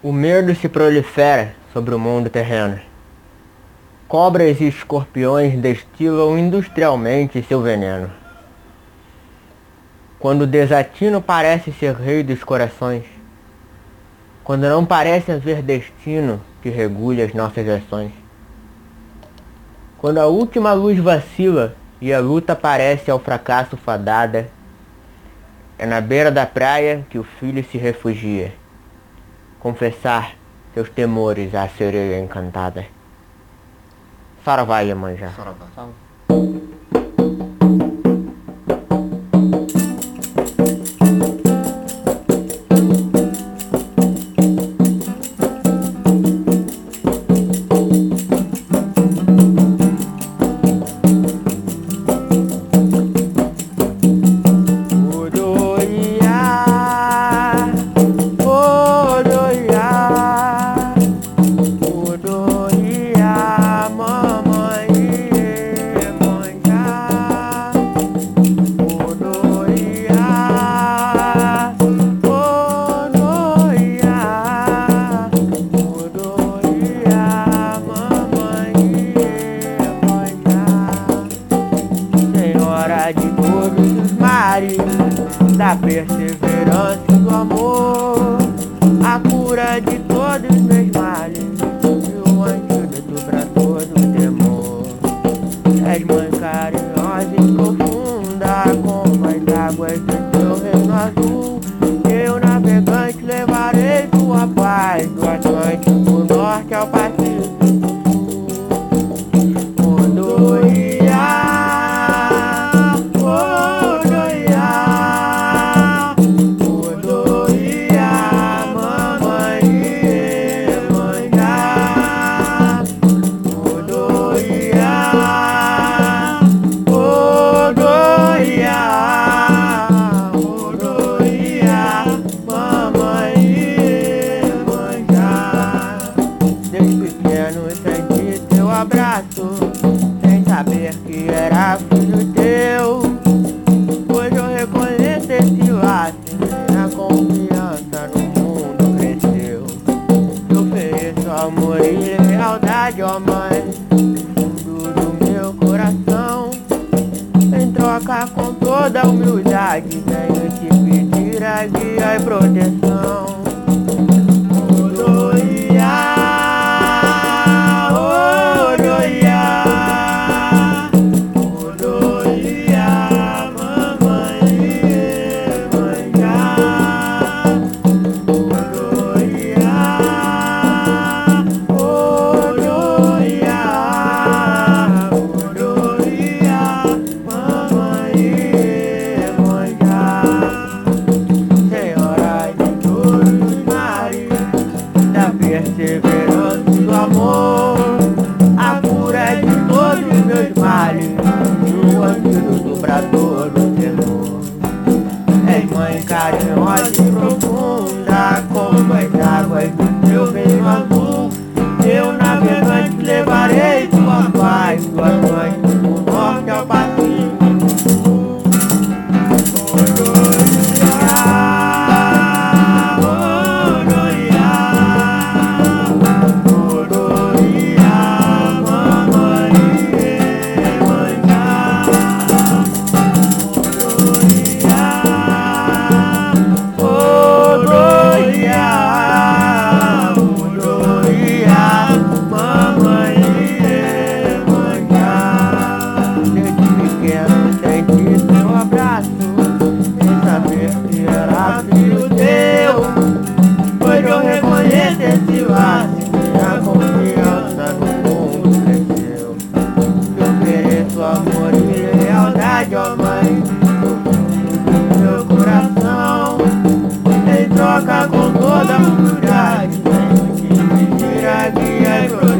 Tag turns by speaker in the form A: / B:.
A: O medo se prolifera sobre o mundo terreno. Cobras e escorpiões destilam industrialmente seu veneno. Quando o desatino parece ser rei dos corações, quando não parece haver destino que regule as nossas ações, quando a última luz vacila e a luta parece ao fracasso fadada, é na beira da praia que o filho se refugia confessar seus temores à sereia encantada. Saravá, Iemanjá.
B: Saravá.
A: Da perseverança do amor, a cura de todos os meus males e o antídoto pra todo temor. És mãe carinhosa e profunda, como as águas do teu reino azul. Eu, navegante, levarei tua paz do Atlântico Norte ao Pacífico. Sem saber que era filho teu. Hoje eu reconheço esse laço, minha confiança no mundo cresceu. Eu ofereço amor e lealdade, ó mãe, fundo do meu coração. Em troca com toda humildade, venho te pedir a guia e proteção. neighborhood.